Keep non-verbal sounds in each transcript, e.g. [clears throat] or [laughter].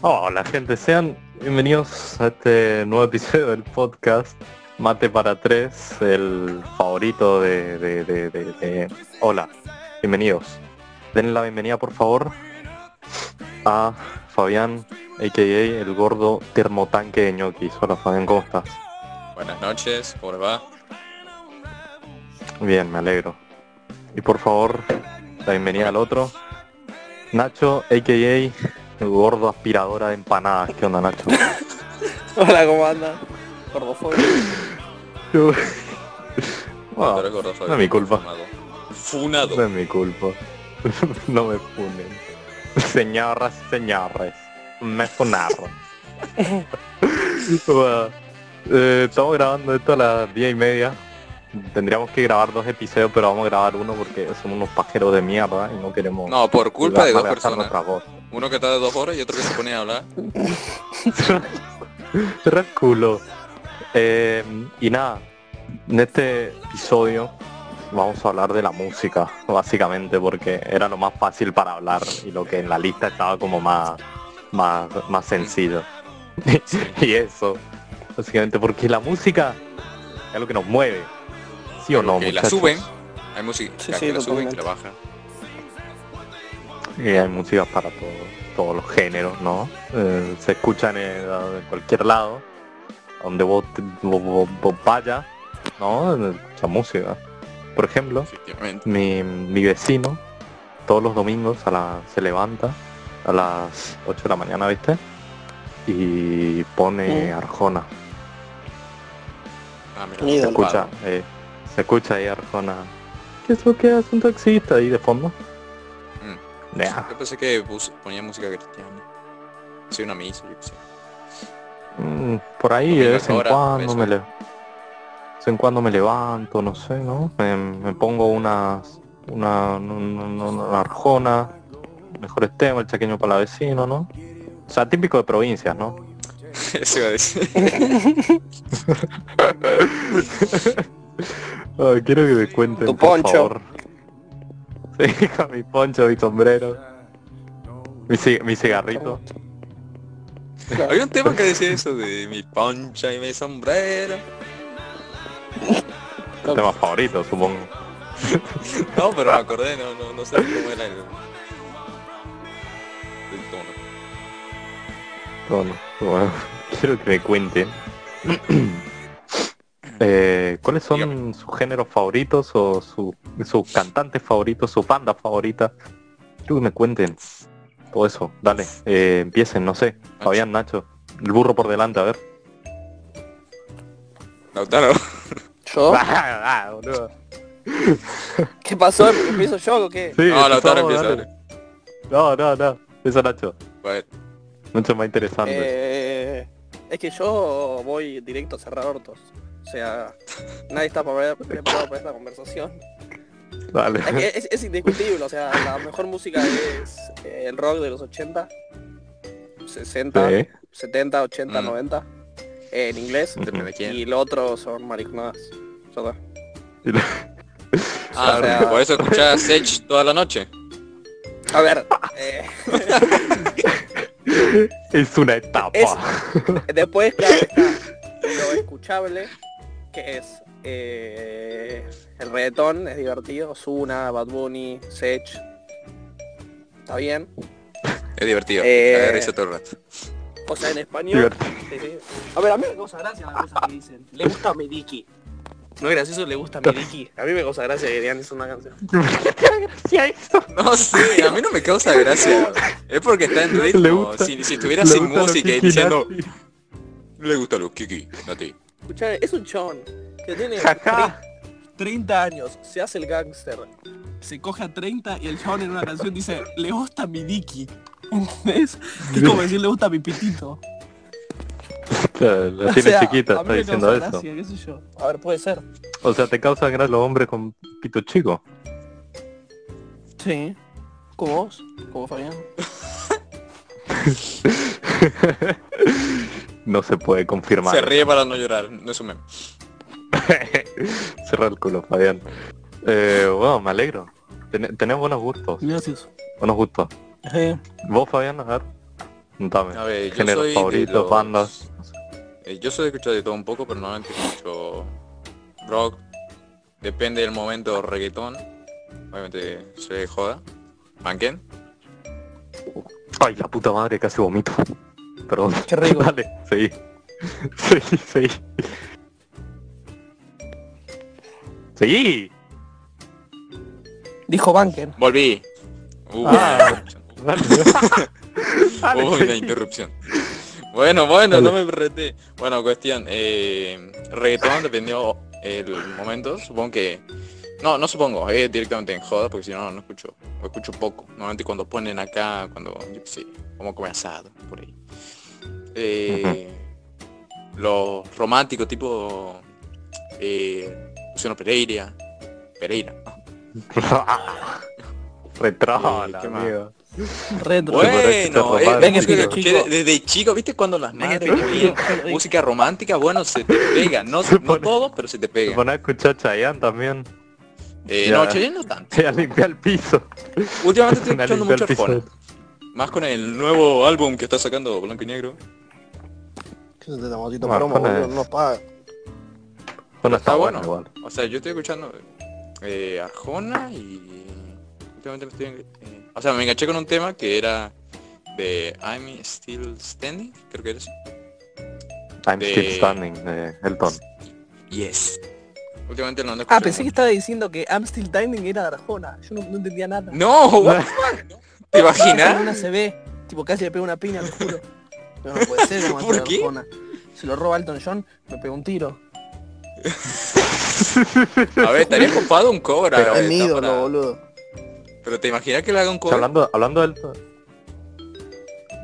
Hola gente, sean bienvenidos a este nuevo episodio del podcast Mate para tres, el favorito de, de, de, Hola, bienvenidos. Denle la bienvenida por favor a Fabián, a.k.a. el gordo termotanque de ñoquis. Hola Fabián, ¿cómo estás? Buenas noches, ¿cómo va? Bien, me alegro. Y por favor, la bienvenida al otro. Nacho, a.k.a. el gordo aspiradora de empanadas. ¿Qué onda Nacho? [laughs] Hola, ¿cómo andan? Gordofobia. Pero es gordofóbico, no es mi culpa. Funado. No es mi culpa. [laughs] no me funen. Señoras señores. Me funaron. [laughs] Bueno, eh, estamos grabando esto a las diez y media. Tendríamos que grabar dos episodios, pero vamos a grabar uno porque somos unos pajeros de mierda y no queremos... No, por culpa de dos personas. nuestra voz. Uno que está de dos horas y otro que se pone a hablar. [laughs] Culo. Eh, y nada, en este episodio vamos a hablar de la música, básicamente, porque era lo más fácil para hablar y lo que en la lista estaba como más, más, más sencillo. [laughs] y eso, básicamente, porque la música es lo que nos mueve. ¿Sí o no? que la suben. Hay música Sí, que la suben, que la bajan. Y hay música para todo- todos los géneros, ¿no? Eh, se escuchan en, en cualquier lado, donde vos, te- vos- vos- vos vayas, ¿no? Escucha música. Por ejemplo, mi, mi vecino, todos los domingos a la, se levanta a las 8 de la mañana, ¿viste? Y pone. Arjona. Ah, mira, Mi Se escucha, eh, se escucha ahí Arjona. ¿Qué es lo que hace un taxista ahí de fondo? Nah. Yo pensé que ponía música cristiana. Soy una misa, yo sé. Mm, por ahí de vez en cuando me le... de vez en cuando me levanto, no sé, ¿no? Me, me pongo unas una, una, una- una arjona, mejores temas, el chaqueño para la vecino, ¿no? O sea, típico de provincias, ¿no? [laughs] Eso iba a decir. [laughs] Ay, quiero que me cuenten, Tu por poncho. favor. [laughs] Sí, con mi poncho, mi sombrero, mi, ci- mi cigarrito. Había un tema que decía eso de mi poncha y mi sombrero. Tema favorito, supongo. No, pero me acordé, no, no, no sé cómo era el... el tono. Bueno, bueno, [laughs] quiero que me cuenten. [clears throat] eh, ¿Cuáles son Dígame. sus géneros favoritos o su- sus cantantes favoritos, su banda favorita? Quiero que me cuenten todo eso. Dale, eh, empiecen, no sé. Fabián, Nacho, el burro por delante, a ver. Lautaro. ¿Yo? [laughs] Ah, boludo. ¿Qué pasó? ¿Empiezo yo o qué? Sí, No, Lautaro empieza, dale. No, no, no. Empieza Nacho. Bueno, Mucho más interesante. Eh, es que yo voy directo a cerrar hortos. O sea, [laughs] nadie está para- preparado para esta conversación. Dale. Es, que es, es indiscutible, o sea, la mejor música es eh, el rock de los 80, 60, Sí. 70, 80, Mm. 90, en inglés. depende de quién. Y lo otro son mariconadas. [laughs] Ah, o sea- por eso escuchás [laughs] Sech toda la noche. A ver, eh, Es una etapa. Es- Después, claro, está lo escuchable, que es eh, el reggaetón, es divertido, Zuna, Bad Bunny, Sech. Está bien. Es divertido. Eh, risa todo el rato. O sea, en español. sí, sí. A ver, a mí me causa gracia las cosas que dicen. Le gusta Mediki. No es gracioso, le gusta Mediki. A mí me causa gracia que digan eso una canción. [laughs] No sé, a mí no me causa gracia. Es porque está en ritmo. Gusta- si, si estuviera sin música y diciendo, le gusta los Kiki, Nati. Escuchá, es un chon que tiene Jaja. 30 años, se hace el gángster, se coge a 30 y el chabón en una canción dice, le gusta mi Dicky. ¿Entendés? Es como decir, le gusta mi pitito. La [laughs] O tiene sea, chiquita, está diciendo eso. gracia, qué sé yo. A ver, puede ser. O sea, te causan gracia los hombres con pito chico. Sí. Como vos, como Fabián. [laughs] no se puede confirmar. Se ríe para no llorar, no es un meme. [laughs] Cerra el culo, Fabián. Eh, bueno, me alegro. Ten- tenés buenos gustos. Gracias. Buenos gustos. Vos, Fabián, a ver. Contame. A ver, yo de los- bandas. Eh, yo soy de escuchar de todo un poco, pero normalmente escucho rock. Depende del momento, reggaetón. Obviamente de joda. ¿Manquen? Ay, la puta madre, casi vomito. Perdón. Qué rico. [laughs] Dale, seguí. [laughs] Seguí, seguí. Seguí. Dijo Banken. Volví. Uh, Ah. [laughs] Dale. interrupción. Dale, Uy, una seguí. interrupción. Bueno, bueno, Dale. no me reté. Bueno, cuestión. Eh, reggaetón dependió el momento. Supongo que... No, no supongo. Es directamente en joda porque si no, no escucho. O escucho poco. Normalmente cuando ponen acá, cuando... Yo qué sé. Como comer asado, por ahí. Eh, Los románticos tipo... Eh, Luciano Pereira. Pereira. [laughs] Retrola, Eh. Retro. Bueno, romántico. Venga, chico. escuché desde chico, ¿viste? Cuando las madres ponían música romántica, bueno, se te [laughs] pega, no, Se no pone- todo, pero se te Se pega. pone a escuchar Chayanne también. Eh, Ya. no, Chayanne no tanto. [laughs] Se a limpiar el piso. Últimamente estoy Se escuchando mucho el piso. Arjona. Más con el nuevo álbum que está sacando Blanco y Negro. ¿Qué es maldito Bueno, promo, boludo? es- No paga. Bueno, Está está bueno. O sea, yo estoy escuchando eh, Arjona y últimamente me estoy... eh, o sea, me enganché con un tema que era de I'm Still Standing, creo que era así. I'm De- Still Standing de Elton. Yes. Últimamente lo ando Ah, escuchando pensé que estaba diciendo que I'm Still Timing era de Arjona. Yo no, no entendía nada. No, what the [laughs] fuck? [laughs] ¿Te imaginas? Una se ve, tipo casi le pega una piña, te juro. No, no puede ser, como [laughs] ¿Por qué? Arjona. Se lo roba Elton John, me pegó un tiro. [laughs] A ver, estaría copado un cobra. Pero eh, es mi está ídolo, para- boludo. Pero te imaginas que le haga un cobra. hablando, hablando de Elton.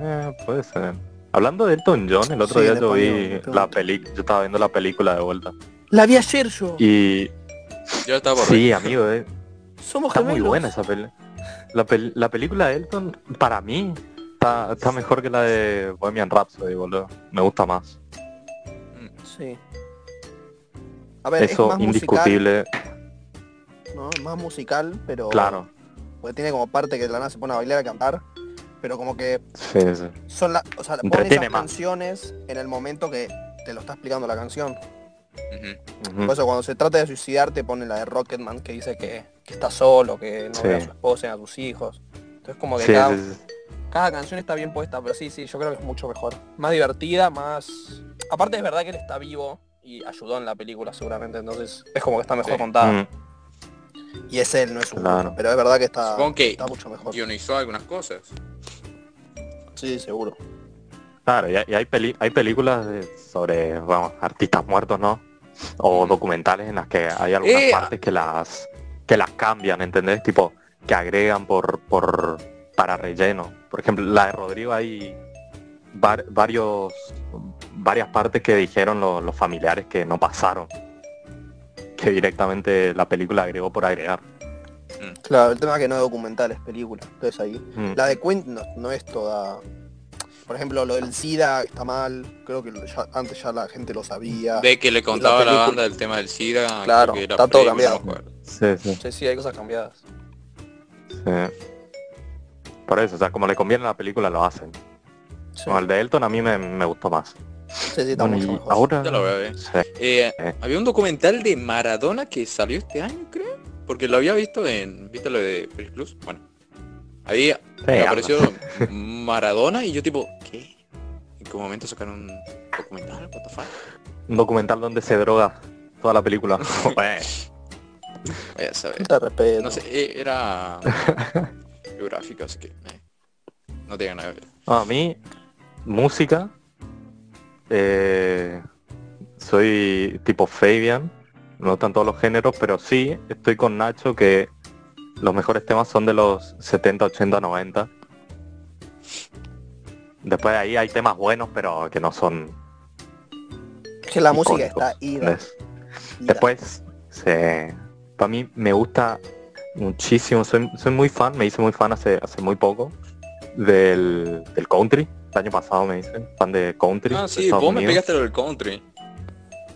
Eh, puede ser. Hablando de Elton John, el otro Sí, día yo vi la película, yo estaba viendo la película de vuelta. La vi ayer yo. Y Yo estaba por sí, amigo, eh, Somos está muy gemelos. buena esa película. La, pel- la película de Elton, para mí, está, está mejor que la de Bohemian Rhapsody, boludo. Me gusta más. Sí. A ver, es Eso, más indiscutible. musical, ¿no? Es más musical, pero... Claro. Porque tiene como parte que de la nada se pone a bailar, a cantar. Pero como que Sí, sí. son la... O sea, pone Entretiene esas más. canciones en el momento que te lo está explicando la canción. Por eso cuando se trata de suicidarte pone la de Rocketman que dice que, que está solo, que no Sí. ve a su esposa, a sus hijos. Entonces como que Sí, cada, sí, sí. Cada canción está bien puesta, pero sí, sí, yo creo que es mucho mejor. Más divertida, más... Aparte es verdad que él está vivo y ayudó en la película seguramente, entonces es como que está mejor Sí. contada. Mm. Y es él, no es un Claro. Pero es verdad que está, Supongo que está mucho mejor. guionizó algunas cosas. Sí, seguro. Claro, y hay, y hay, peli- hay películas de- sobre, vamos, artistas muertos, ¿no? O documentales en las que hay algunas Eh, partes que las que las cambian, ¿entendés? Tipo, que agregan por, por para relleno. Por ejemplo, la de Rodrigo hay var- varios varias partes que dijeron lo- los familiares que no pasaron. Que directamente la película agregó por agregar. Claro, el tema es que no es documental, es película. Entonces ahí. Mm. La de Quentin no, no es toda... Por ejemplo, lo del SIDA está mal. Creo que ya- antes ya la gente lo sabía. De que le contaba a la banda del tema del SIDA. Claro, que era está todo cambiado. Sí, sí, Sí, sí, hay cosas cambiadas. sí. Por eso, o sea, como le conviene a la película lo hacen. Sí, Como el de Elton a mí me, me gustó más. sí, sí, está Bueno, mucho mejor. ahora... Ya lo voy a ver. Sí. Eh, Eh. Había un documental de Maradona que salió este año, creo. Porque lo había visto en... ¿Viste lo de Plus? Bueno. Ahí Sí, apareció Maradona y yo tipo, ¿qué? ¿En qué momento sacaron un documental? What the fuck? Un documental donde se droga toda la película. [laughs] A saber. Te. No sé, eh, era [laughs] biográfico, así que eh, no tiene nada que ver. no, a mí, música, eh, soy tipo Fabian, no todos los géneros, pero sí estoy con Nacho que los mejores temas son de los 70, 80, 90. Después de ahí hay temas buenos, pero que no son... que la música está ida. ¿ves? ida. Después, para mí me gusta muchísimo, soy, soy muy fan, me hice muy fan hace, hace muy poco del, del country. El año pasado me hice fan de country. Ah, sí, vos me pegaste lo del country.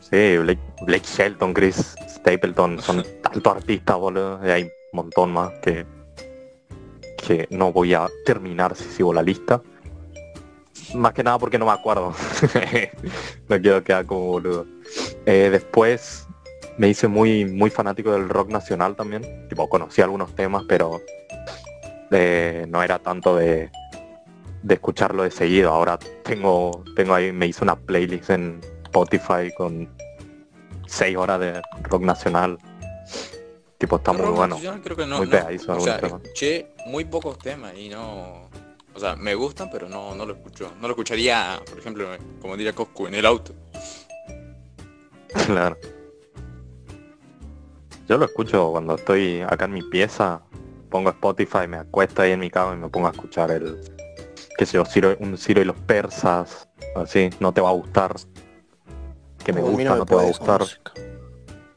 Sí, Blake, Blake Shelton, Chris Stapleton, son [laughs] altos artistas, boludo. Y hay un montón más que, que no voy a terminar si sigo la lista. Más que nada porque no me acuerdo. [laughs] no quiero quedar como boludo. Eh, después me hice muy muy fanático del rock nacional también. Tipo, conocí algunos temas, pero eh, no era tanto de, de escucharlo de seguido. Ahora tengo tengo ahí, me hice una playlist en Spotify con 6 horas de rock nacional. Tipo, está muy Rock bueno. nacional creo que no, muy no- pegadizo o algunos sea, temas. muy pocos temas y no... O sea, me gustan, pero no, no lo escucho. No lo escucharía, por ejemplo, como diría Coscu, en el auto. [laughs] Claro. Yo lo escucho cuando estoy acá en mi pieza, pongo Spotify, me acuesto ahí en mi cama y me pongo a escuchar el, qué sé yo, Ciro- un Ciro y los persas, así, no te va a gustar. Que me gusta, me no te va a gustar, música.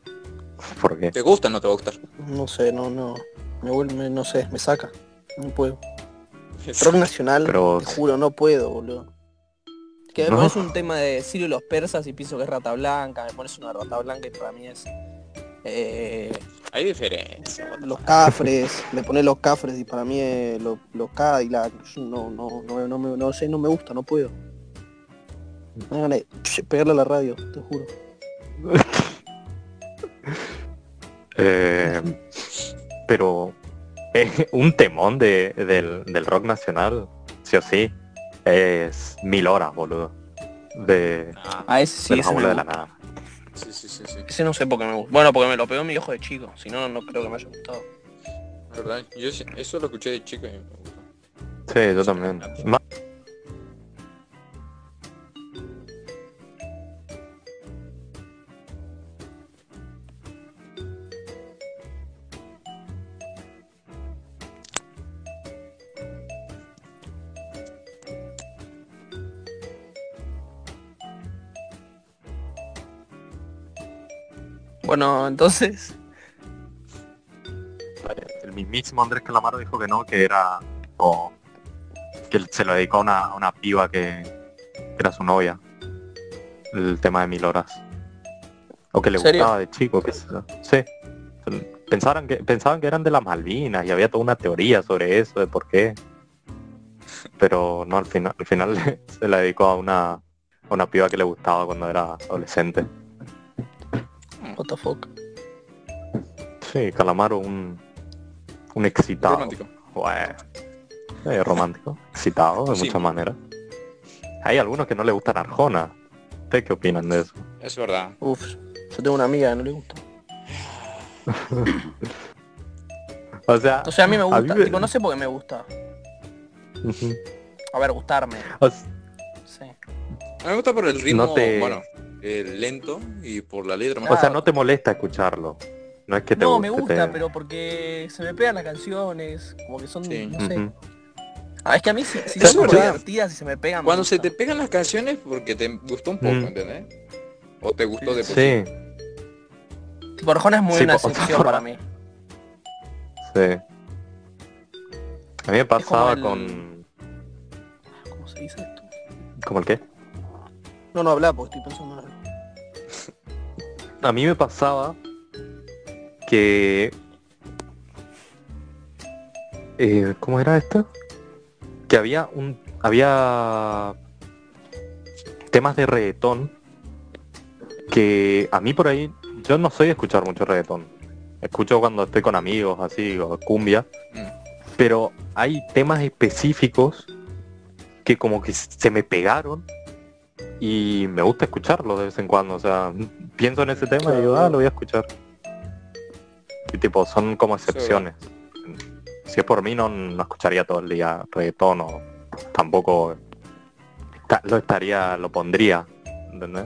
[laughs] porque ¿Te gusta o no te va a gustar? No sé, no, no. Me vuelve, no sé, me saca. No puedo. Rock nacional, Pero- te juro, no puedo, boludo. Que me No. pones un tema de Sirio y los persas y pienso que es rata blanca, me pones una rata blanca y para mí es eh, Hay diferencia. Los cafres, me pone los cafres y para mí eh, los, los Cadillac, no, no, no, no, me- no sé, no me gusta, no puedo. De psh, pegarle a la radio, te juro. [laughs] eh, pero eh, un temón de, del, del rock nacional, sí o sí, es mil horas, boludo. De, Ah, ese sí, de los ese, me abuelos de la nada. sí, sí, sí, sí. Ese no sé por qué me gusta. Bueno, porque me lo pegó mi hijo de chico, si no, no creo que me haya gustado. ¿Verdad? Yo eso lo escuché de chico y me gustó. Sí, yo también. Bueno, entonces, El mismísimo Andrés Calamaro dijo que no, que era o que se lo dedicó a una, a una piba que, que era su novia. El tema de mil horas. O que le ¿Serio? gustaba de chico, que sí. Pensaron que, pensaban que eran de las Malvinas y había toda una teoría sobre eso, de por qué. Pero no, al final, al final [laughs] se la dedicó a una, a una piba que le gustaba cuando era adolescente. The fuck. Sí, Calamaro un, un excitado. Romántico. Eh, romántico, excitado de Sí. muchas maneras. Hay algunos que no le gustan Arjona. ¿Ustedes qué opinan de eso? Es verdad. Uf, yo tengo una amiga que no le gusta. [laughs] O sea, O sea, a mí me mí gusta, me- tipo, no sé por qué me gusta. A ver, gustarme. O Sí. A mí me gusta por el ritmo, No te- bueno, eh, lento y por la letra. más o sea, no te molesta escucharlo. No es que te No, guste. me gusta, te- pero porque se me pegan las canciones, como que son, Sí. no sé. Ah, es que a mí si, si son divertidas y se me pegan. me Cuando se te pegan las canciones porque te gustó un poco, Mm. ¿entendés? O te gustó de por sí. Tipo, Arjona es muy Sí, una excepción para mí. sí. A mí me pasaba el- con... ¿Cómo se dice esto? ¿Cómo el qué? No, no habla porque estoy pensando en. A mí me pasaba que... Eh, ¿Cómo era esto? Que había un... Había temas de reggaetón que a mí por ahí... Yo no soy de escuchar mucho reggaetón. Escucho cuando estoy con amigos, así, o cumbia. Mm. Pero hay temas específicos que como que se me pegaron y me gusta escucharlo de vez en cuando. O sea, pienso en ese tema y digo, ah, lo voy a escuchar. Y tipo, son como excepciones. Si es por mí, no, no escucharía todo el día reggaetón o tampoco lo estaría, lo pondría. ¿Entendés?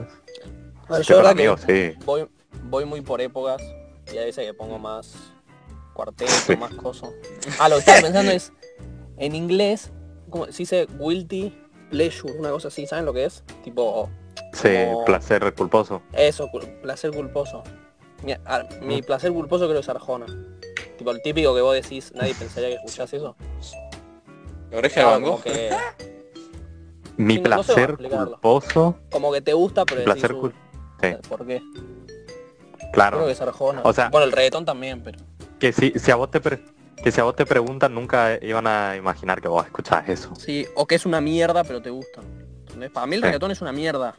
Bueno, Sí, yo con la verdad amigos, que sí. voy, voy muy por épocas y a veces que pongo más cuarteto, Sí. más cosas. Ah, lo que estaba pensando es, en inglés, como se dice guilty pleasure, una cosa así, ¿saben lo que es? Tipo, Sí, como- placer culposo. eso, cul- placer culposo. Mi, a- mi Mm. placer culposo creo que es Arjona. Tipo, el típico que vos decís, nadie pensaría que escuchás eso. La oreja de Van como Gogh. que, [laughs] Mi no- no placer explicarlo. culposo. como que te gusta, pero decís, Placer "Uh, cul- sí, ¿por qué? claro. Creo que es Arjona. O sea- bueno, el reggaetón también, pero... que si, si a vos te pre- que si a vos te preguntan nunca iban a imaginar que vos escuchás eso. Sí, o que es una mierda pero te gusta. ¿Entendés? Para mí el Sí. reggaetón es una mierda.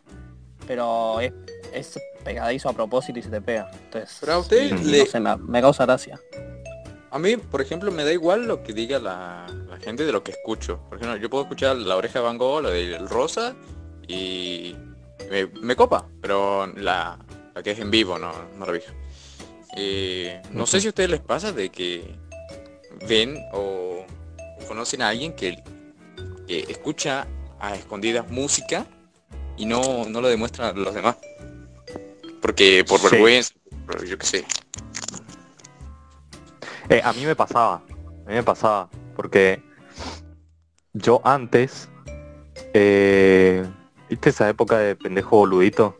Pero es, es pegadizo a propósito y se te pega. Entonces, Pero a usted no le- sé, me, me causa gracia. A mí, por ejemplo, me da igual lo que diga la, la gente de lo que escucho. Por ejemplo, yo puedo escuchar La Oreja de Van Gogh, la del Rosa, y me, me copa, pero la, la que es en vivo, no, no la vieja. Eh, no sé si a ustedes les pasa de que ven o conocen a alguien que, que escucha a escondidas música y no, no lo demuestra a los demás. Porque por Sí. vergüenza, por- yo qué sé. Eh, a mí me pasaba, a mí me pasaba, porque yo antes, eh, ¿viste esa época de pendejo boludito?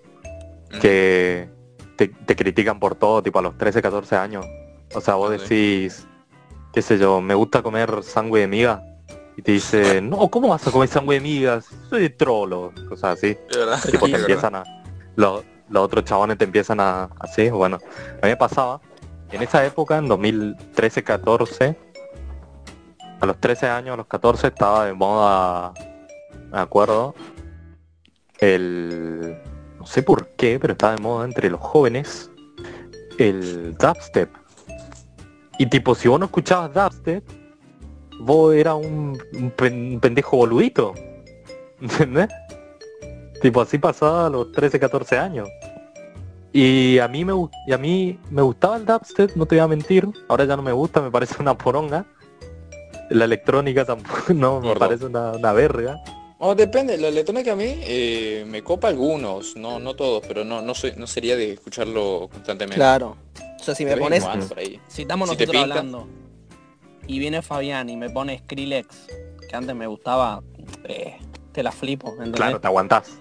Que te, te critican por todo, tipo a los 13, 14 años. O sea, vos Ah, decís, qué sé yo, me gusta comer sangre de miga. Y te dice, no, ¿cómo vas a comer sangre de migas? Soy de trolo, cosas así. Tipo te [laughs] empiezan a los, los otros chabones te empiezan a así bueno a mí me pasaba en esa época en 2013 14 a los 13 años a los 14 estaba de moda me acuerdo el no sé por qué pero estaba de moda entre los jóvenes el dubstep y tipo si vos no escuchabas dubstep vos era un, un pen- un pendejo boludito [laughs] ¿entendés? Tipo, así pasaba a los 13, 14 años. Y a mí me y a mí me gustaba el dubstep, no te voy a mentir. Ahora ya no me gusta, me parece una poronga. La electrónica tampoco, [laughs] no, me parece una, una verga. Oh, depende, la electrónica a mí eh, me copa algunos, no, no todos, pero no, no, soy, no sería de escucharlo constantemente. Claro. O sea, si me pones, si estamos si te nosotros pinta. hablando y viene Fabián y me pone Skrillex, que antes me gustaba, eh, te la flipo, ¿entendés? Claro, te aguantás.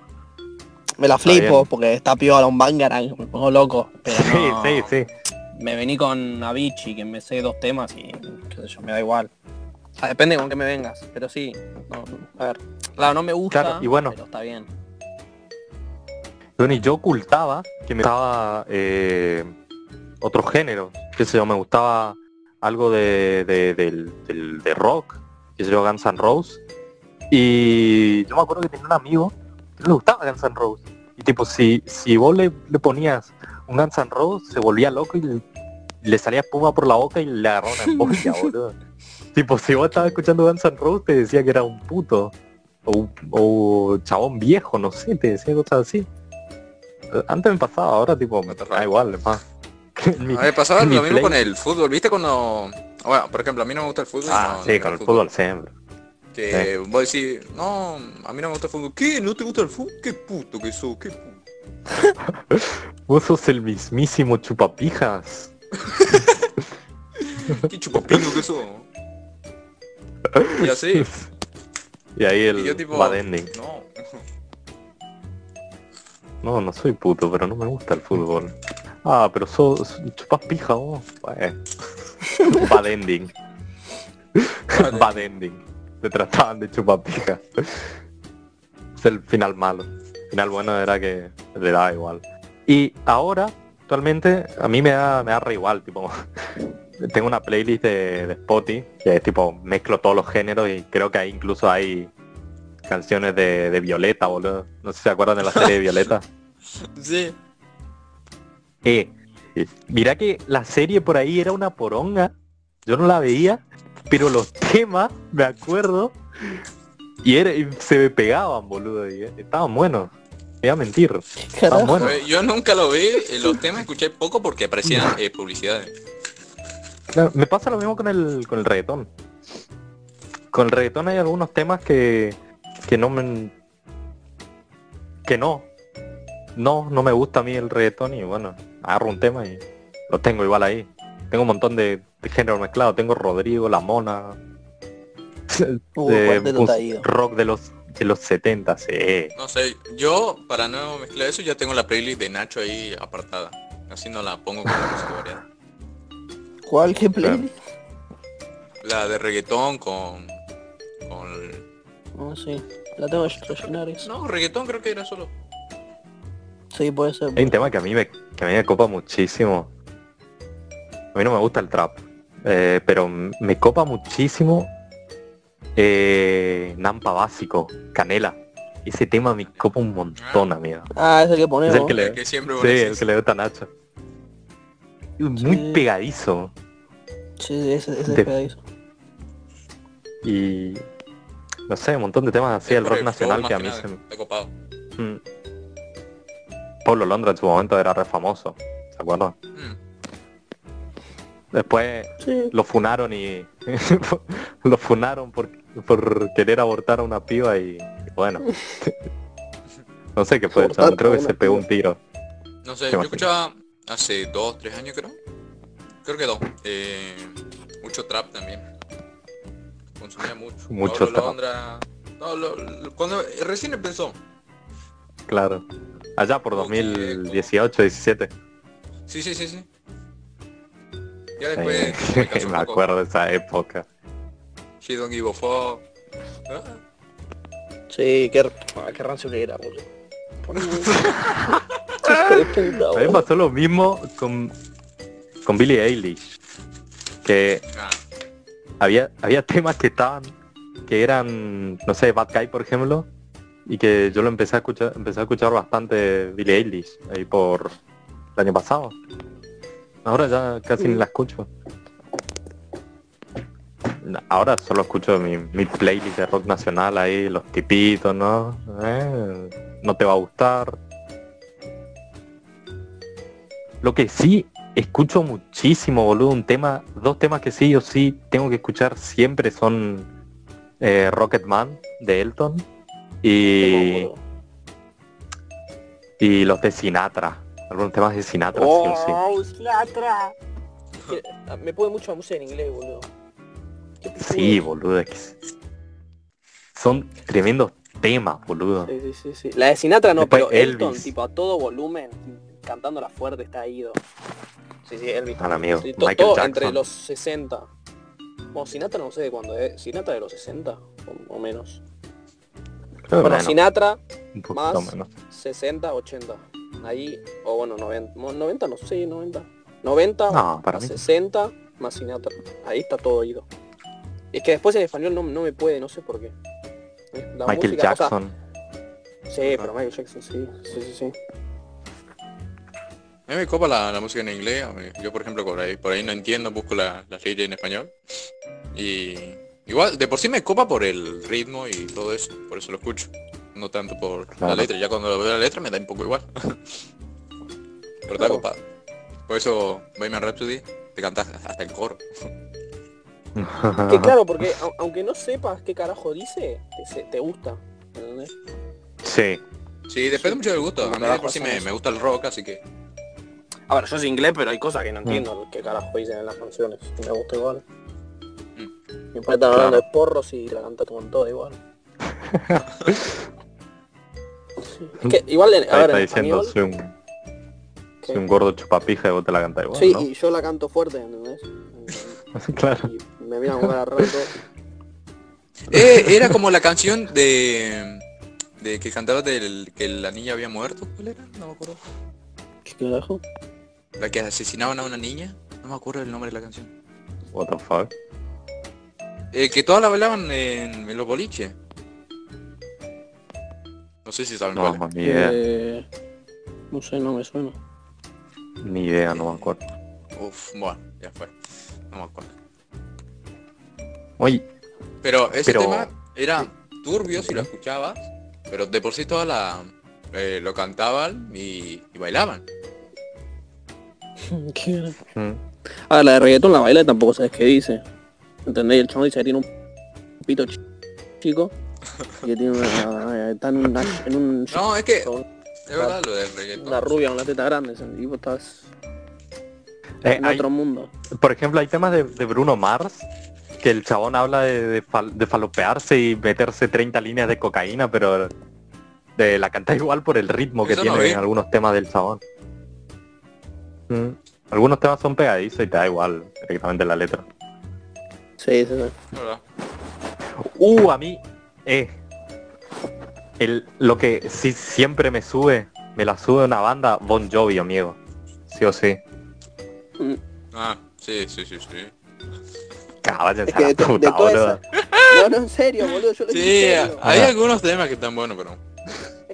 Me la flipo porque está piola un bangarang, me pongo loco. Pero Sí, no, sí, sí. me vení con Avicii, que me sé dos temas y qué sé yo, me da igual. O sea, depende con qué me vengas, pero sí. no, a ver, claro, no me gusta, Claro, y bueno. pero está bien. Bueno, y yo ocultaba que me gustaba eh, otro género. Qué sé yo, me gustaba algo de, de, del- de rock, que sé yo, Guns N' Roses. Y yo me acuerdo que tenía un amigo que no le gustaba Guns N' Roses. Y tipo, si, si vos le, le ponías un Guns N' Roses, se volvía loco y le, le salía espuma por la boca y le agarraba una embolia, [laughs] boludo. Tipo, si vos estabas escuchando Guns N' Roses, te decía que era un puto. O, o chabón viejo, no sé, te decía cosas así. Antes me pasaba, ahora tipo, me da igual, es más. [laughs] Mi- A ver, pasaba lo mismo play- con el fútbol, ¿viste? Cuando... Bueno, por ejemplo, a mí no me gusta el fútbol. Ah, no- sí, no con el gusta fútbol siempre. Que vos decís, no, a mí no me gusta el fútbol. ¿Qué? ¿No te gusta el fútbol? ¿Qué puto que sos? ¿Qué puto? [laughs] Vos sos el mismísimo chupapijas. [laughs] ¿Qué chupapino que sos? Y así. Y ahí el Y yo tipo... bad ending. No. No, no soy puto, pero no me gusta el fútbol. Ah, pero sos chupas pija vos. [laughs] Bad ending. bad ending. Te trataban de chupapija. Es el final malo. El final bueno era que le daba igual. Y ahora, actualmente, a mí me da, me da re igual, tipo. [laughs] Tengo una playlist de, de Spotify que es tipo mezclo todos los géneros y creo que ahí incluso hay canciones de, de Violeta, boludo. No sé si se acuerdan de la serie de [laughs] Violeta. Sí. Eh, eh, mira que la serie por ahí era una poronga. Yo no la veía, pero los [laughs] temas, me acuerdo, y, era, y se me pegaban, boludo. Y, estaban buenos. Me iba a mentir. Estaban buenos. Yo nunca lo vi, eh, los temas escuché poco porque aparecían eh, publicidades. Claro, me pasa lo mismo con el, con el reggaetón. Con el reggaetón hay algunos temas que, que no me... que no. No, no me gusta a mí el reggaetón y bueno, agarro un tema y lo tengo igual ahí. Tengo un montón de, de género mezclado. Tengo Rodrigo, La Mona. [laughs] Uh, de mus- taído. rock de los de los 70, sí. No sé, yo para no mezclar eso ya tengo la playlist de Nacho ahí apartada. Así no la pongo con la [laughs] música variada. ¿Cuál? ¿Qué play? La de reggaetón con... con... No sé. La tengo que rellenar eso. No, reggaetón creo que era solo. Sí, puede ser. Hay un tema que a mí me, que a mí me copa muchísimo. A mí no me gusta el trap. Eh, pero me copa muchísimo eh, Nampa básico, Canela. Ese tema me copa un montón, amigo. Ah, ese que Es ponemos. el que le, El que siempre sí, el que le gusta a Nacho. Muy Sí. pegadizo. Sí, ese, ese De- es pegadizo. Y no sé, un montón de temas así Es del rock nacional que a mí se me... Está copado. Mm. Pablo Londra en su momento era re famoso, ¿se acuerdan? Mm. Después Sí. lo funaron y [laughs] lo funaron por, por querer abortar a una piba y bueno. [laughs] no sé qué fue, creo que se pegó piba. un tiro. No sé, ¿Qué yo escuchaba hace dos, tres años creo. Creo que dos. Eh, mucho trap también. Consumía mucho. Mucho Pablo trap. Londra. No, lo- lo- cuando recién empezó. Claro. Allá por Ok, 2018, 17. Sí, sí, sí, sí. Ya después [laughs] me acuerdo de esa época. She don't give a fuck. Ah, Sí, qué, ah, qué rancio que era, [laughs] A mí boludo. pasó lo mismo con, con Billie Eilish. Que ah, había, había temas que estaban, que eran, no sé, Bad Guy por ejemplo, y que yo lo empecé a escuchar, empecé a escuchar bastante Billie Eilish ahí por el año pasado. Ahora ya casi ni la escucho. Ahora solo escucho mi, mi playlist de rock nacional ahí, los tipitos, ¿no? Eh, no te va a gustar. Lo que sí escucho muchísimo, boludo, un tema, dos temas que sí o sí tengo que escuchar siempre son eh, Rocketman de Elton y, y los de Sinatra. Algunos temas de Sinatra, sí o sí. Oh, Sinatra. Que- [laughs] ah, Me puede mucho la música en inglés, boludo. Sí, boludo, es que son tremendos temas, boludo. Sí, sí, sí, sí. La de Sinatra no, Después pero Elton, Elvis. tipo a todo volumen, cantándola fuerte, está ido. Sí, sí, Elvis. Al amigo, Sí, to- Michael todo Jackson. entre los 60. Bueno, Sinatra no sé de cuándo es. Sinatra de los 60 o, o menos. Que Bueno, menos, Sinatra, un poquito más- menos. 60, 80. Ahí, o bueno, 90. mo- 90 no sé, 90. 90 No, para más mí. 60 más Sinatra. Ahí está todo ido. Es que después en español no, no me puede, no sé por qué. Eh, la Michael música, o sea, Jackson. sí, pero Michael Jackson, sí, sí, sí, sí. A mí me copa la, la música en inglés. Yo, por ejemplo, por ahí, por ahí no entiendo, busco la, las leyes en español. Y igual, de por sí me copa por el ritmo y todo eso. Por eso lo escucho. No tanto por Claro. la letra. Ya cuando lo veo la letra me da un poco igual. Pero está Claro. copado. Por eso, Bohemian Rhapsody, te cantas hasta el coro. Que claro, porque au- aunque no sepas qué carajo dice, te, gusta. ¿entendés? sí, Sí, depende mucho del gusto. A mí de por sí me, me gusta el rock, así que... A ver, yo soy inglés, pero hay cosas que Mm. no entiendo qué carajo dicen en las canciones. Me gusta igual. Después están hablando de porros y la canta con todo igual. [laughs] Sí. Es que igual, en- a ahí ver, está en diciendo español, soy un, soy un gordo chupapija y vos te la cantás igual, Sí, ¿no? y yo la canto fuerte, ¿entendés? [laughs] claro. Y me miran rara y todo. Eh, era como la canción de... De que cantaba del que la niña había muerto. ¿Cuál era? No me acuerdo. ¿Qué carajo? La que asesinaban a una niña. No me acuerdo el nombre de la canción. What the fuck. Eh, que todas la bailaban en, en los boliches. No sé si saben No, cuál ni idea. Eh, no sé, no me suena. Ni idea, no me acuerdo. es. Uf, bueno, ya fue. No me acuerdo. Oye, Pero ese Pero- tema era turbio si lo escuchabas, pero de por sí toda la eh, lo cantaban y, y bailaban. [laughs] ¿Qué carajo? mm, Ah, la de reggaetón la baila y tampoco sabes qué dice. ¿Entendés? Y el chamo dice que tiene un pito ch- chico y que tiene una, está en, una- en un [laughs] No, es que es verdad lo del reggaetón. una rubia con la teta grande, ese tipo estás eh, en hay- otro mundo. por ejemplo, hay temas de, de Bruno Mars que el chabón habla de, de, fal- de falopearse y meterse 30 líneas de cocaína, pero de la canta igual por el ritmo que Eso tiene en algunos temas del chabón. Mm, Algunos temas son pegadizos y te da igual directamente la letra. Sí, sí, sí. Uh, a mí, eh, el, lo que sí siempre me sube, me la sube una banda Bon Jovi, amigo. Sí o sí. Mm, Ah, sí, sí, sí, sí. Es que la de, puta, de esa... No, no, en serio, boludo, yo lo Sí, hay algunos temas que están buenos, pero...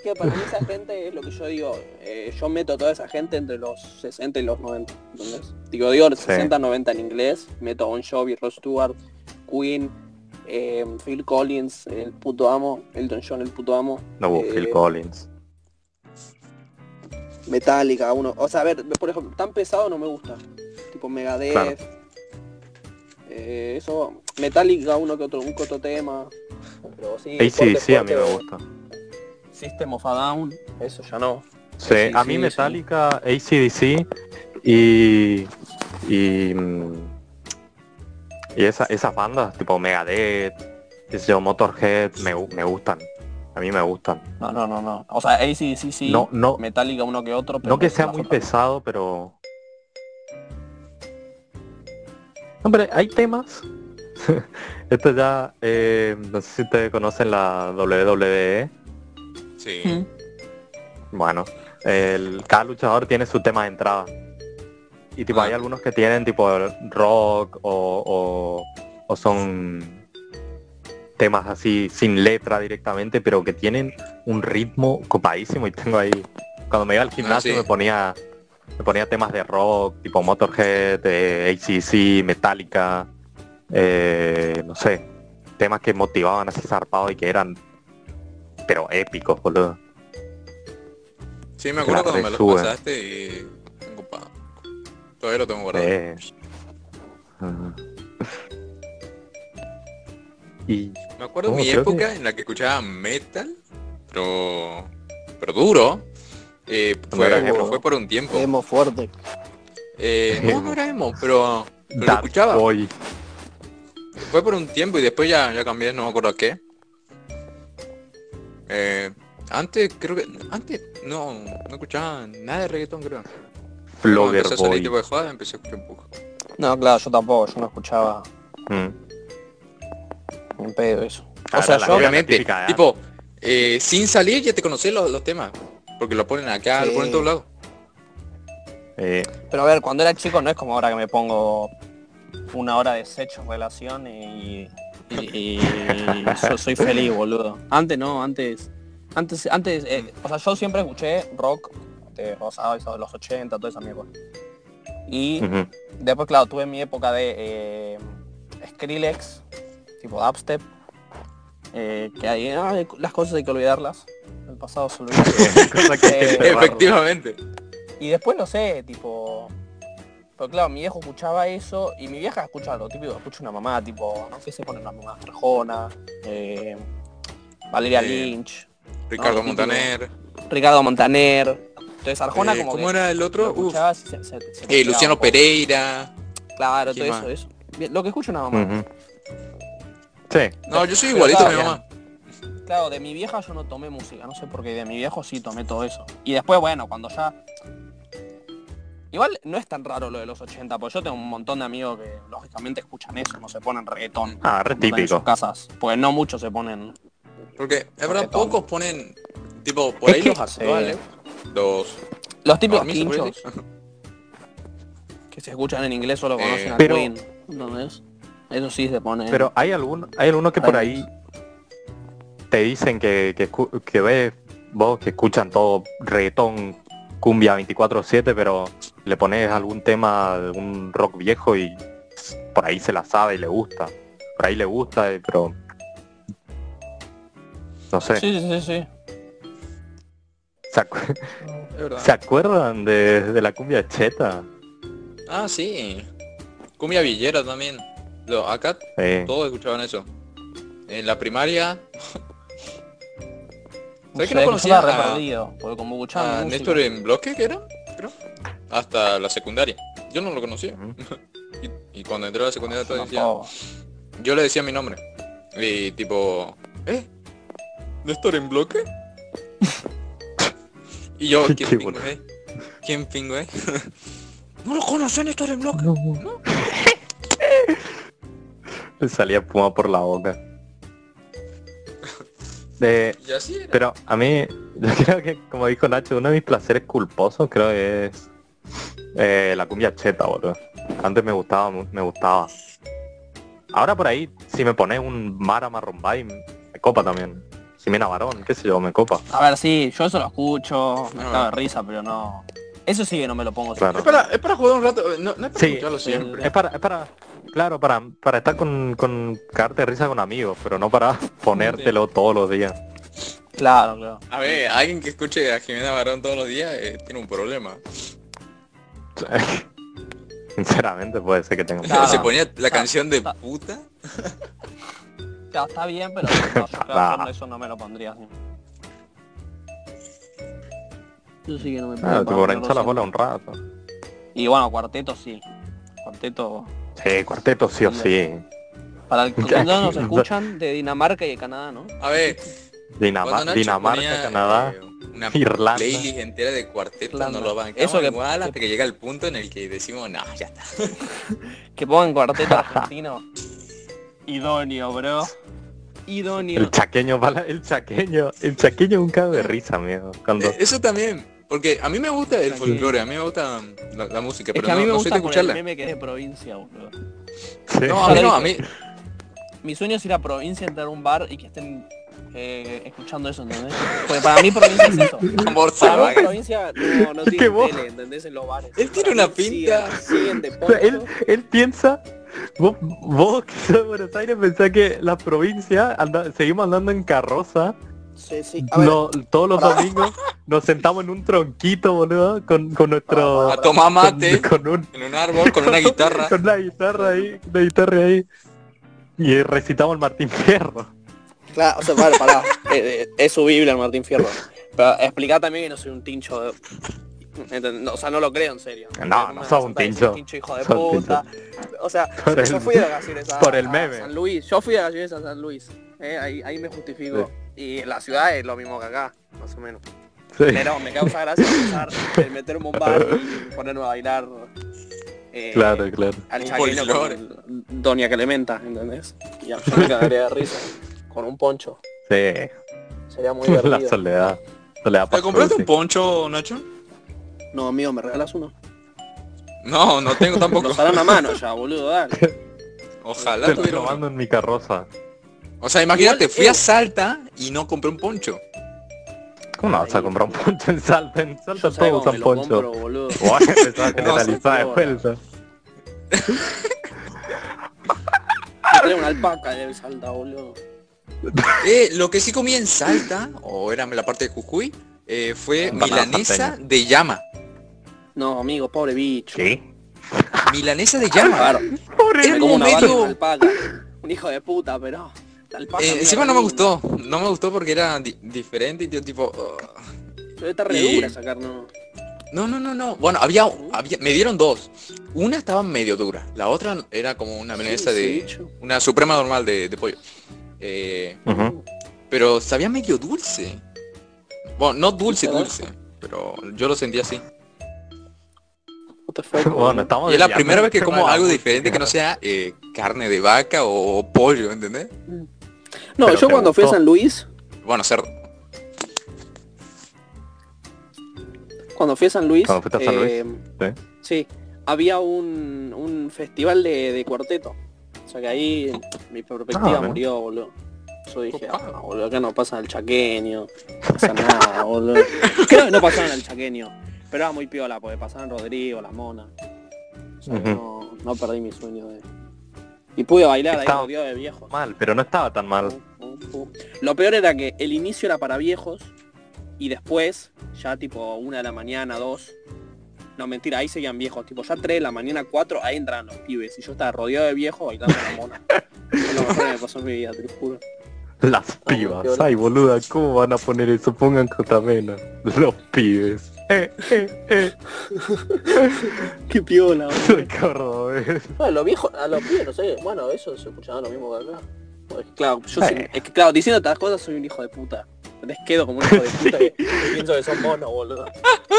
Es que para mí esa gente es lo que yo digo, eh, yo meto a toda esa gente entre los 60 y los 90, ¿entendés? Digo, digo, Sí. 60, 90 en inglés, meto a Bon Jovi, Ross Stewart, Queen, eh, Phil Collins, el puto amo, Elton John, el puto amo, No, eh, Phil Collins. Metallica, uno, o sea, a ver, por ejemplo, tan pesado no me gusta, tipo Megadeth, Claro. eh, eso, Metallica, uno que otro, un otro tema, pero sí, sí, sí, a mí me gusta. System of a Down, eso ya no. Sí, Sí, a mí sí, Metallica, ACDC y... y... mm, y esa, esas bandas, tipo Megadeth, yo, Motorhead, me, me gustan. A mí me gustan. No, no, no, no. O sea, ACDC sí, No, no, Metallica uno que otro, pero no que sea muy pesado, pero... No, pero hay temas. [laughs] Esto ya, eh, no sé si ustedes conocen la WWE. Sí. Mm. Bueno, el, cada luchador tiene su tema de entrada. Y tipo, Ah. hay algunos que tienen tipo rock o, o, o son temas así sin letra directamente, pero que tienen un ritmo copadísimo y tengo ahí. Cuando me iba al gimnasio Ah, sí. me ponía me ponía temas de rock, tipo Motorhead, eh, ACC, Metallica, eh, no sé, temas que motivaban así zarpados y que eran pero épicos, boludo. Sí, me acuerdo cuando me los pasaste y... tengo pa- Todavía lo tengo guardado. Eh. Y Me acuerdo Oh, mi época que- en la que escuchaba metal, pero... pero duro. Eh, fue, emo. fue por un tiempo. Emo fuerte. Eh, no, no era emo, pero, pero lo escuchaba. Boy. Fue por un tiempo y después ya, ya cambié, no me acuerdo a qué. Eh, antes creo que... Antes no, no escuchaba nada de reggaetón creo. Empecé a salir Boy. tipo de joda, empecé a escuchar un poco. No, claro, yo tampoco, yo no escuchaba Mm. un pedo eso. O sea, yo, Obviamente, típica de tipo, eh, sin salir ya te conocés los, los temas. Porque lo ponen acá, lo Sí. ponen en todos lados. Eh, pero a ver, cuando era chico no es como ahora que me pongo una hora de sexo en relación y, y, y yo soy feliz, boludo. Antes no, antes, antes, antes, eh, o sea, yo siempre escuché rock de Rosado, eso de los 80, toda esa mierda. Y. Después, claro, tuve mi época de eh, Skrillex, tipo dubstep, eh, que hay, ah, las cosas hay que olvidarlas, el pasado se olvida. [laughs] Efectivamente. y después no sé, tipo, pero claro, mi viejo escuchaba eso y mi vieja escucha lo típico, escucha una mamá, tipo, no sé, se pone una mamá Arjona, eh, Valeria Eh, Lynch, Ricardo No. Montaner. Ricardo Montaner. Entonces Arjona Eh, como ¿Cómo que era el otro? Uf. escuchabas y se- se- se Eh, Luciano. Pereira. Claro, ¿Quién todo más? eso, eso. Bien, Lo que escucha una mamá. Ujú. Sí, No, yo soy igualito a mi mamá. Claro, de mi vieja yo no tomé música, no sé por qué, de mi viejo sí tomé todo eso. Y después, bueno, cuando ya... Igual no es tan raro lo de los 80, porque yo tengo un montón de amigos que lógicamente escuchan eso, no se ponen reggaetón. ah, re están En típico. sus casas, porque no muchos se ponen... Porque es verdad, Reggaetón. pocos ponen, tipo, por Es ahí que- los actuales, los Los típicos Army, ¿se puede pinchos [laughs] que se escuchan en inglés solo conocen Eh, a pero- Queen, ¿entendés? Eso sí se pone... Pero hay algún, hay algunos que por ahí te dicen que, que ves vos que escuchan todo reggaetón, cumbia 24/7, pero le pones algún tema, algún rock viejo y por ahí se la sabe y le gusta. Por ahí le gusta, eh, pero no sé. Sí, sí, sí, sí. ¿Se, acu-. ¿se acuerdan de, de la cumbia cheta? Ah, sí. Cumbia Villera también. Lo- acá Sí. todos escuchaban eso. En la primaria, [laughs] ¿Sabes que sé, no conocía a- a Néstor en bloque, que era? Creo. Hasta la secundaria. Yo no lo conocía. [laughs] Y, y cuando entré a la secundaria todo No, decía, yo le decía mi nombre. Y tipo, ¿eh? ¿Néstor en bloque? y yo, [laughs] ¿quién pingo bueno. es? ¿Quién pingo es? [laughs] no lo conocen Néstor en bloque. Le salía espuma por la boca. De, Y así era. pero a mí, yo creo que, como dijo Nacho, uno de mis placeres culposos creo que es eh, la cumbia cheta, boludo. Antes me gustaba, me gustaba. Ahora por ahí, si me pones un Mara Marrumbay, me copa también. Jimena Barón, qué sé yo, me copa. A ver, sí, yo eso lo escucho, me No. cago de risa, pero no. Eso sí que no me lo pongo Claro. Es para, es para jugar un rato, no, no es para Sí. escucharlo siempre. Es para, es para, claro, para, para estar con, con cagarte de risa con amigos, pero no para [laughs] ponértelo todos los días. Claro, claro. A ver, alguien que escuche a Jimena Barón todos los días eh, tiene un problema. [laughs] Sinceramente puede ser que tenga un Claro. Se ponía la Está- canción de puta. Está, está bien, pero no, [laughs] eso no me lo pondría así. Yo sí que no me tipo, para para hinchar la bola un rato. Y bueno, cuarteto sí. Cuarteto. Sí, cuarteto sí o sí. Para el [laughs] que Ya. no nos escuchan de Dinamarca y de Canadá, ¿no? A ver, Dinamarca, ponía, Canadá. eh, una [laughs] Irlanda. playlist entera de cuarteto, Irlanda. no lo bancamos Eso que- igual hasta que llega el punto en el que decimos, no, ya está. [laughs] Que pongan cuarteto [laughs] argentino. Idóneo, bro. Idóneo. El chaqueño, el chaqueño, el chaqueño es un cago de risa, amigo. Cuando Eh, Eso también, porque a mí me gusta el folclore, a mí me gusta la, la música, Es pero que a mí no, me no soy gusta de con el escucharla. meme que es de provincia, boludo. Sí. No, a mí no, a mí... Mi sueño es ir a provincia, entrar a un bar y que estén eh, escuchando eso, ¿entendés? Porque para mí provincia es eso. [laughs] Por Para mí favor. provincia no, no [laughs] tiene vos- tele, ¿entendés? En los bares. Él tiene Para una pinta. Siguen, siguen de O sea, él, él piensa, vos, vos que sos de Buenos Aires pensás que la provincia anda- seguimos andando en carroza, Sí, sí. A ver, no, todos los pará. domingos nos sentamos en un tronquito, boludo, con, con nuestro... A tomar mate Con, [laughs] con un, en un árbol con una guitarra. con una guitarra ahí, una guitarra ahí. Y recitamos el Martín Fierro. Claro, o sea, vale, pará. [laughs] Eh, eh, es su Biblia el Martín Fierro. Pero explicar también que no soy un tincho de... No, o sea, no lo creo en serio. No, no sos a un tincho. tincho hijo de [laughs] un puta. O sea, [laughs] Por yo el- fui de vacaciones a, por el a. San Luis. Yo fui de vacaciones a San Luis. eh, ahí, ahí me justifico. Y la ciudad es lo mismo que acá, más o menos. Sí. Pero me causa gracia pensar en meterme a un bar y ponerme a bailar eh, Claro, claro. al Un folclore. con Doña Clementa, ¿entendés? Y yo me cagaría de risa. Con un poncho. Sí. Sería muy [laughs] La divertido. soledad. Soledad ¿Te compraste un poncho, Nacho? No, amigo, ¿me regalas uno? No, no tengo [laughs] tampoco. Nos harán a mano ya, boludo, dale. [laughs] Ojalá Te estoy robando en mi carroza. O sea, imagínate, Igual, fui a. Salta y no compré un poncho. ¿Cómo no vas a comprar un poncho en Salta? En Salta Yo todos usan lo poncho. compro, boludo. Empezaba a No, generalizar. Me trae una alpaca de Salta, boludo. Eh, lo que sí comí en Salta, o era la parte de Jujuy, eh, fue Empanadas milanesa de llama. No, amigo, pobre bicho. ¿Qué? Milanesa de llama. Claro, Pobre Era como medio- alpaca. Un hijo de puta, pero... alpaca, Eh, encima no me gustó. No me gustó porque era di- diferente y tipo... uh, Pero está re Y- dura sacar, no. No, no, no, no. Bueno, había, había- me dieron dos. Una estaba medio dura. La otra era como una milanesa sí, de... bicho. Una suprema normal de, de pollo. Eh, pero sabía medio dulce. Bueno, no dulce, dulce. Pero yo lo sentí así. Bueno, Y es la primera vez que [laughs] como algo diferente que no sea eh, carne de vaca o, pollo, ¿entendés? No, Pero yo cuando fui a. San Luis, Bueno, cerdo. cuando fui a San Luis, Cuando fuiste a San Luis, eh, sí, había un, un festival de, de cuarteto. O sea que ahí mi perspectiva Ah, murió, boludo. Yo dije, ah, boludo, acá no pasa el chaqueño, no pasa nada, [laughs] boludo. Creo que no pasaron al chaqueño, pero era muy piola, porque pasaron Rodrigo, la mona. O sea, Ujú. no, no perdí mi sueño de... Y pude bailar ahí Estaba- rodeado de viejos. Mal, pero no estaba tan mal. Lo peor era que el inicio era para viejos y después, ya tipo una de la mañana, dos. No, mentira, ahí seguían viejos. Tipo ya tres de la mañana, cuatro, ahí entran los pibes. Y yo estaba rodeado de viejos bailando la mona. Fue lo mejor que me pasó en mi vida, te lo juro. Las pibas. Ay, boluda, ¿cómo van a poner eso? Pongan Cotamena. Los pibes. Eh, eh, eh. [laughs] Qué piola, [laughs] boludo. Soy cordobés. No, los viejos, a los pibes, no sé, bueno, eso se escuchaba lo mismo que acá. Es claro, yo Eh. soy- es que claro, diciendo estas cosas soy un hijo de puta. Les quedo como un hijo de [laughs] puta que, que pienso que son monos, boludo.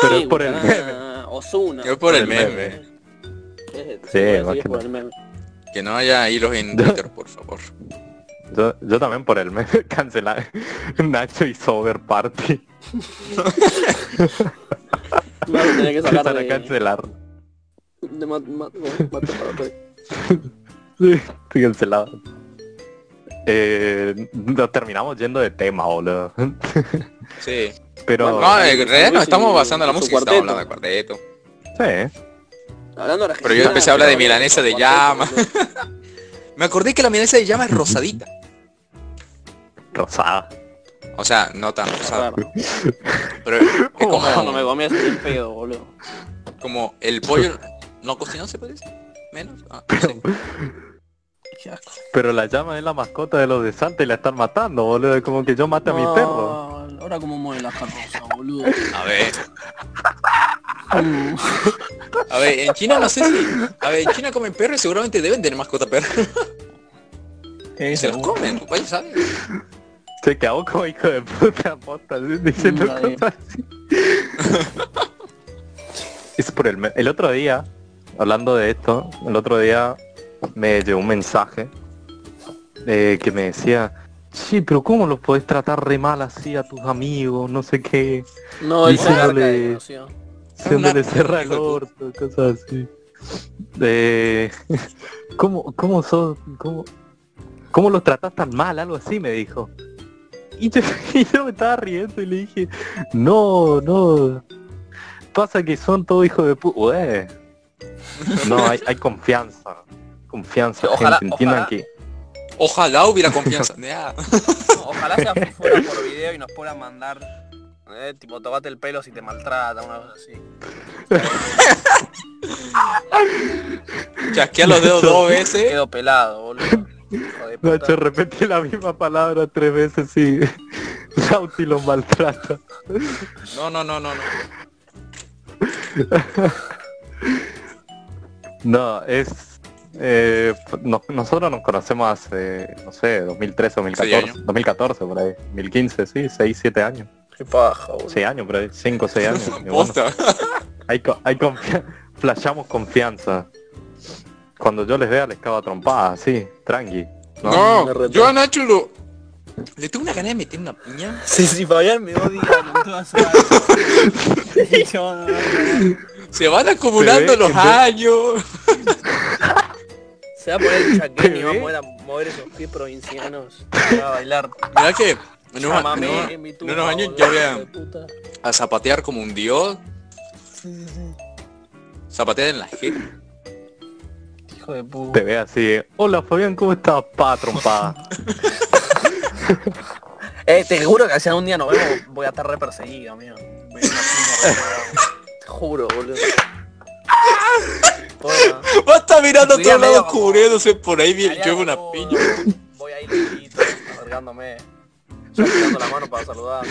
Pero Sí, es por el ah, meme. Ozuna. Yo por el el meme. meme. Es- Sí, es más que por el meme. Que no haya hilos en Twitter, por favor. Yo, yo también por el meme [laughs] cancelar [laughs] Nacho y Sober Party. Me vas a tener que sacar Para de, cancelar. de mat- Sí. Eh, nos terminamos yendo de tema, boludo. Sí. Pero No, en realidad nos estamos basando en la música, estamos hablando cuarteto. de cuarteto. sí. Hablando de la Pero yo empecé a hablar de milanesa de llama. [laughs] Me acordé que la milanesa de llama es rosadita. Rosada. O sea, no tan rosada. Claro. Pero es [laughs] Cuando me como, comí así el pedo, boludo. como el pollo no cocinado, ¿se puede decir? Menos. Ah, no sé. [laughs] Pero la llama es la mascota de los de Santa y la están matando, boludo. Es como que yo mate a mi perro. Ahora como mueve las carrozas, boludo. A ver, Mm. a ver, en China no sé si... A ver, en China comen perro y seguramente deben tener mascota perro. ¿Qué Se los comen, país sabe. Se quedó como hijo de puta posta diciendo cosas así. es por el, el otro día, hablando de esto, el otro día me llegó un mensaje eh, que me decía, sí, pero ¿cómo los podés tratar re mal así a tus amigos? No sé qué. No, Diciéndole- una- cerrar el orto, cosas así. Eh, [laughs] ¿cómo, ¿Cómo sos? ¿Cómo, ¿Cómo los tratás tan mal? Algo así me dijo. Y yo, [laughs] y yo me estaba riendo y le dije, no, no. Pasa que son todos hijos de puta. [laughs] No, hay, hay confianza. Confianza, Ojalá- gente. Entiendan ojalá- que... Ojalá hubiera [laughs] confianza. Ojalá sea [laughs] fuera por video y nos puedan mandar, eh, tipo, tocate el pelo si te maltrata, una cosa así. Chasquea los dedos dos veces. Quedo pelado, boludo. Nacho repetí la misma palabra tres veces y [laughs] Lauti los maltrata. No, no, no, no, no. No, es... eh, no- nosotros nos conocemos hace, no sé, 2013, Seis 2014, años. 2014 por ahí, 2015, sí, 6, 7 años. Qué paja, boludo. 6 años por ahí, 5, 6 años. [laughs] bueno, hay, hay confianza, flashamos confianza. Cuando yo les vea les cago a trompadas, sí, tranqui. ¿no? No, yo a Nacho lo... Le tengo una gana de meter una piña. Sí, sí, Fabián me odia con toda su alma. [laughs] Se van acumulando Se los años. [laughs] Se va a poner el [laughs] chaqueño y va a mover, a mover esos pies provincianos. [laughs] Va a bailar. Mirá que en unos, en unos- en unos años yo voy a, a zapatear como un dios. Zapatear en la jeta. Hijo de puta. Te ve así, hola Fabián, ¿cómo estás? Pa, trompada. [laughs] Eh, te juro que si algún día nos vemos voy a estar re perseguido, amigo. Voy a ir a una piña re brava. Te juro, boludo. Bueno, [laughs] Va a estar mirando a todos lados cubriéndose por ahí bien yo una como- piña. Voy ahí lejito, acercándome. Yo tirando la mano para saludar.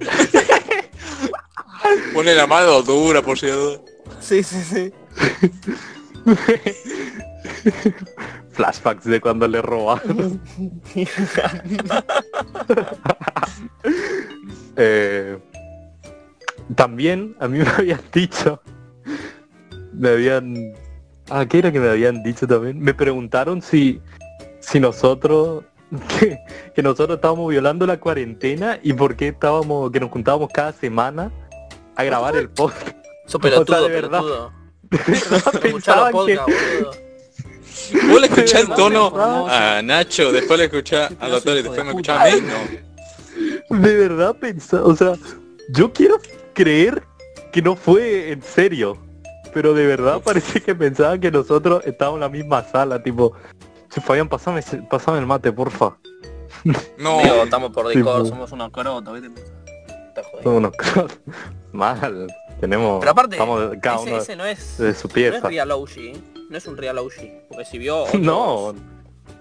[laughs] Pone la mano dura por si duda. Sí, sí, sí. [laughs] Flashbacks de cuando le robaron. Eh, también a mí me habían dicho, me habían, ah, ¿qué era que me habían dicho también? Me preguntaron si, si nosotros, [laughs] que, que nosotros estábamos violando la cuarentena y por qué estábamos, que nos juntábamos cada semana a grabar el podcast. Sos [laughs] O sea, pelotudo, de verdad. [laughs] Pensaban que. Vos le escuchás el tono a Nacho, después le escuchás Qué a pedazo doctor y después me escuchás a mí, no. de verdad pensaba, o sea, yo quiero creer que no fue en serio, pero de verdad [laughs] parece que pensaban que nosotros estábamos en la misma sala, tipo, Fabián, pasame, pasame el mate, porfa. No, [laughs] estamos por Discord, Sí, somos unos crotos, ¿viste? Está jodido. Somos unos cosas [laughs] mal, tenemos, Pero aparte, estamos cada ese, uno ese no es, de su No es pieza. Real OG, no es un Real OG. Porque si vio otros, No,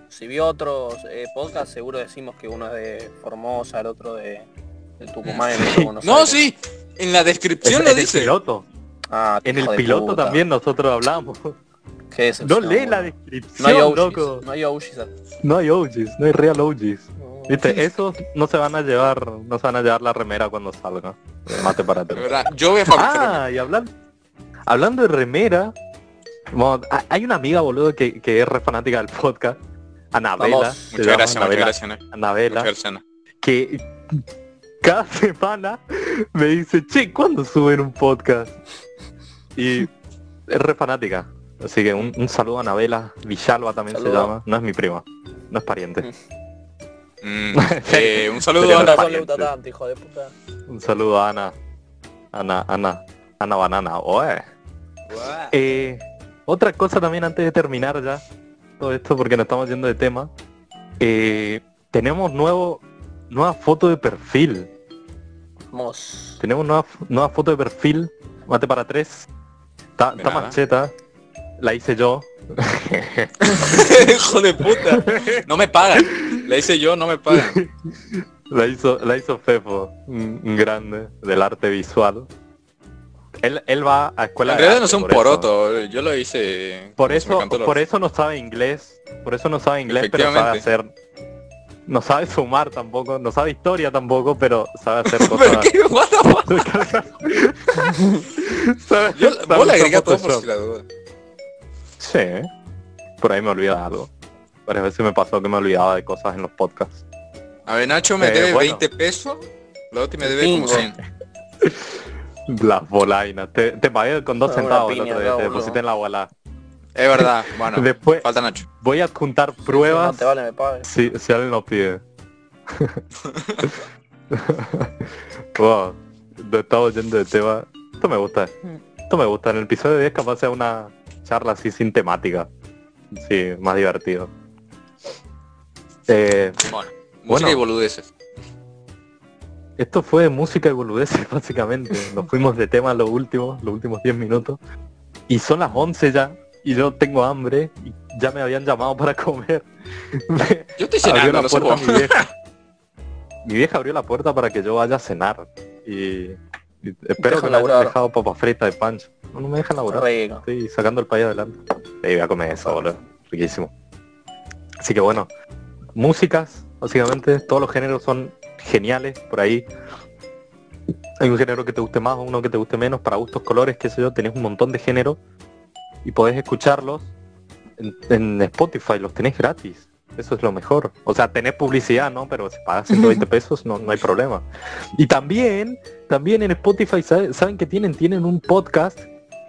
si vio otros eh, podcasts, seguro decimos que uno es de Formosa, el otro de, de Tucumán, el otro de Buenos no, sí. En la es- descripción lo el dice. piloto, Ah, en el piloto puta. también nosotros hablamos. Qué No decepción, lee la descripción, No hay OGs, loco. no hay OGs. No hay OGs, no hay real OGs. No. Viste, esos no se van a llevar, no se van a llevar la remera cuando salga. Mate para atrás. [laughs] yo voy a fabricar. Ah, y hablando, hablando de remera, bueno, ha- hay una amiga, boludo, que, que es re fanática del podcast, Anabela, Muchas gracias, muchas Anabela, gracias. Anabela, Muchas gracias, Ana. que cada [laughs] semana me dice, che, ¿cuándo suben un podcast? Y es re fanática. Así que un, un saludo a Anabela Villalba también se llama. No es mi prima, no es pariente. Mm, [laughs] eh, un saludo a tanto, hijo de puta. Un saludo a Ana. Ana, Ana, Ana Banana. Oe. Eh, otra cosa también antes de terminar ya todo esto porque nos estamos yendo de tema. eh, tenemos nuevo nueva foto de perfil. Mos. Tenemos nueva, nueva foto de perfil. Mate para tres. Está, está nada. más cheta. La hice yo. [laughs] Hijo de puta. No me pagan. Le hice yo, no me pagan. [laughs] La hizo, la hizo Fefo, un, un grande del arte visual. Él, él va a escuela En de realidad no es un por eso. poroto. Yo lo hice... Por eso, por eso no sabe inglés, por eso no sabe inglés, pero sabe hacer, no sabe sumar tampoco, no sabe historia tampoco, pero sabe hacer [laughs] ¿Pero cosas. qué? What the fuck? [laughs] Sabe- Yo, sabe vos le agregué todo por si la duda. Sí, por ahí me olvida algo. Varias veces me pasó que me olvidaba de cosas en los podcasts. A ver, Nacho me Eh, debe bueno. 20 pesos. Lotti me debe como Bingo. [laughs] 100. Las bolainas. Te, te pagué con dos Ah, centavos el otro día, te deposité en la bola. Es verdad. Bueno, Después falta Nacho. voy a adjuntar No pruebas te vale, me pagues. si, si alguien lo pide. [laughs] wow, nos estamos yendo de tema. Esto me gusta. Esto me gusta. En el episodio 10 capaz sea una charla así sin temática. Sí, más divertido. Eh, Bueno, música Bueno. y boludeces. esto fue música y boludeces [laughs] básicamente. Nos fuimos de tema los últimos, los últimos 10 minutos. Y son las 11 ya. Y yo tengo hambre. Y ya me habían llamado para comer. [laughs] Yo estoy abrió cenando, la no sé puerta vos. mi vieja. [laughs] Mi vieja abrió la puerta para que yo vaya a cenar. Y, y espero Deja que me hayan dejado papas fritas de pancho. No, no me dejan laburar. Rico. Estoy sacando el país adelante. Sí, voy a comer eso, boludo. Riquísimo. Así que bueno, músicas, básicamente, todos los géneros son geniales por ahí. Hay un género que te guste más o uno que te guste menos, para gustos, colores, qué sé yo, tenés un montón de géneros y podés escucharlos en, en Spotify, los tenés gratis. Eso es lo mejor. O sea, tenés publicidad, ¿no? Pero si pagas 120 [laughs] pesos no, no hay problema. Y también, también en Spotify, ¿sabe- ¿saben que tienen? Tienen un podcast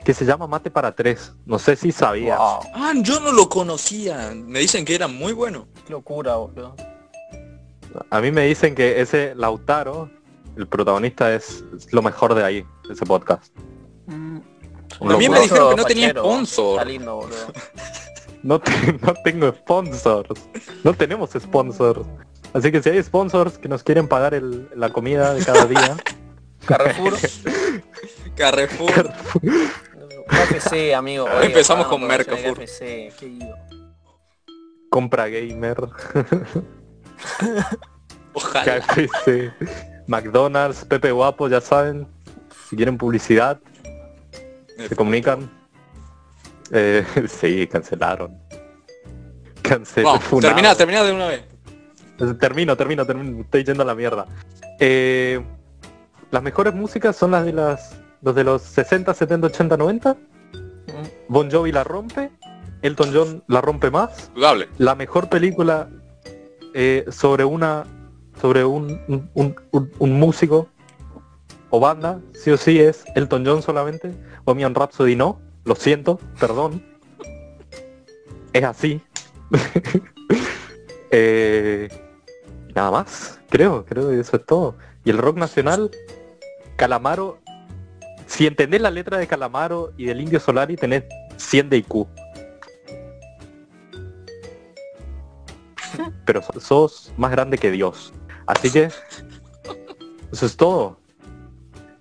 que se llama Mate para Tres. No sé si sabías. Wow, Ah, yo no lo conocía. Me dicen que era muy bueno. qué locura, boludo. A mí me dicen que ese Lautaro, el protagonista, es, es lo mejor de ahí, ese podcast. Mm. A mí me dijeron que no tenía sponsor. Está lindo, boludo. [laughs] No, te- no tengo sponsors. No tenemos sponsors. Así que si hay sponsors que nos quieren pagar el- la comida de cada día, [laughs] [laughs] Carrefour. Carrefour. KFC, amigo. Oye, Empezamos con Mercafur. KFC, qué ido. compra gamer, Ojalá. KFC, McDonald's, Pepe Guapo, ya saben. Si quieren publicidad, se comunican. Eh, [laughs] sí, cancelaron. Cancel, Vamos, funado. termina, termina de una vez. Termino, termino, termino. Estoy yendo a la mierda. Eh, las mejores músicas son las de las los de los 60, 70, 80, 90. Bon Jovi la rompe. Elton John la rompe más. Dudable. La mejor película eh, sobre una sobre un, un, un- un- un músico o banda, sí o sí es Elton John solamente. Bohemian Rhapsody no. Lo siento, perdón. Es así. [laughs] Eh, nada más, creo, creo que eso es todo. Y el rock nacional, Calamaro, si entendés la letra de Calamaro y del Indio Solari, tenés 100 de IQ. [laughs] Pero so- sos más grande que Dios. Así que, eso es todo.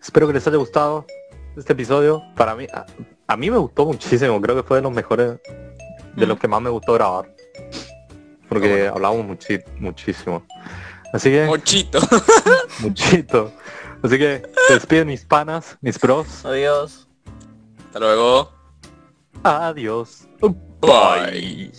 Espero que les haya gustado este episodio. Para mí, a, a mí me gustó muchísimo. Creo que fue de los mejores, de los que más me gustó grabar. Porque bueno. hablamos muchi- muchísimo. Así que, Mochito. [laughs] muchito. Así que, se despiden mis panas, mis bros. Adiós. Hasta luego. Adiós. Bye.